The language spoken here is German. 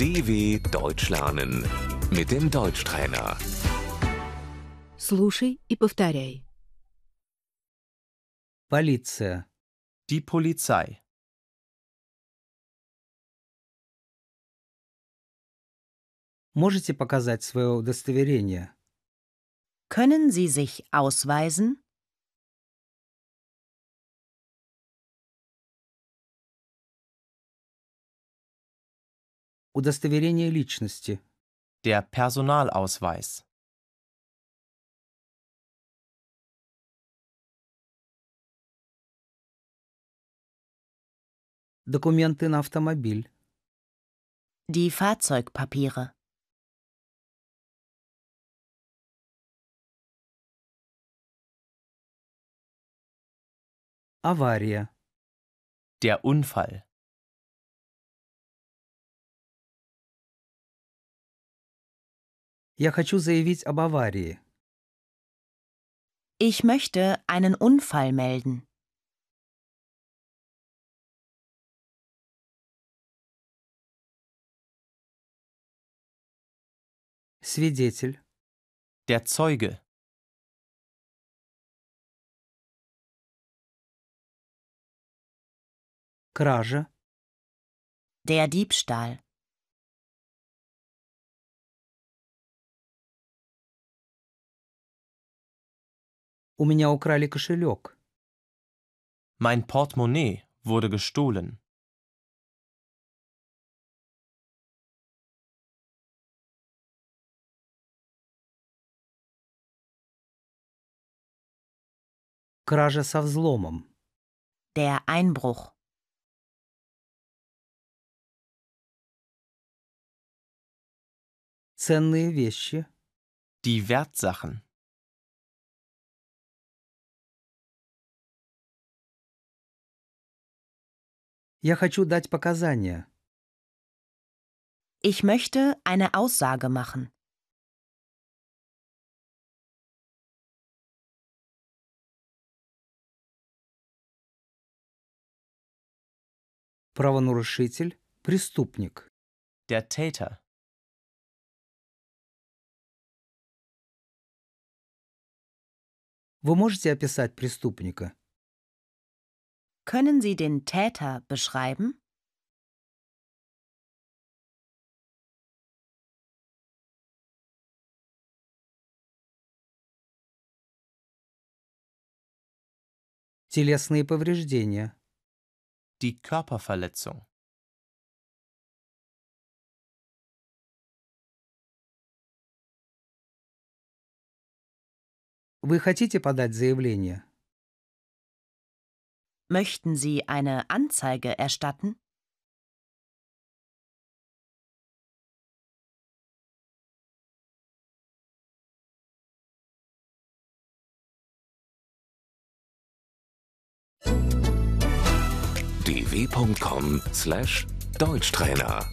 DW Deutsch lernen mit dem Deutschtrainer. Слушай и повторяй. Полиция. Die Polizei. Можете показать свое удостоверение? Können Sie sich ausweisen? Удостоверение личности. Der Personalausweis. Документы на автомобиль. Die Fahrzeugpapiere. Авария. Der Unfall. Я хочу заявить об аварии. Ich möchte einen Unfall melden. Свидетель. Der Zeuge. Кража. Der Diebstahl. У меня украли кошелек. Mein Portemonnaie wurde gestohlen. Кража со взломом. Der Einbruch. Ценные вещи. Die Wertsachen. Я хочу дать показания. Ich möchte eine Aussage machen. Правонарушитель. Преступник. Der Täter. Вы можете описать преступника? Können Sie den Täter beschreiben? Телесные повреждения. Die Körperverletzung. Вы хотите подать заявление? Möchten Sie eine Anzeige erstatten? dw.com/deutschtrainer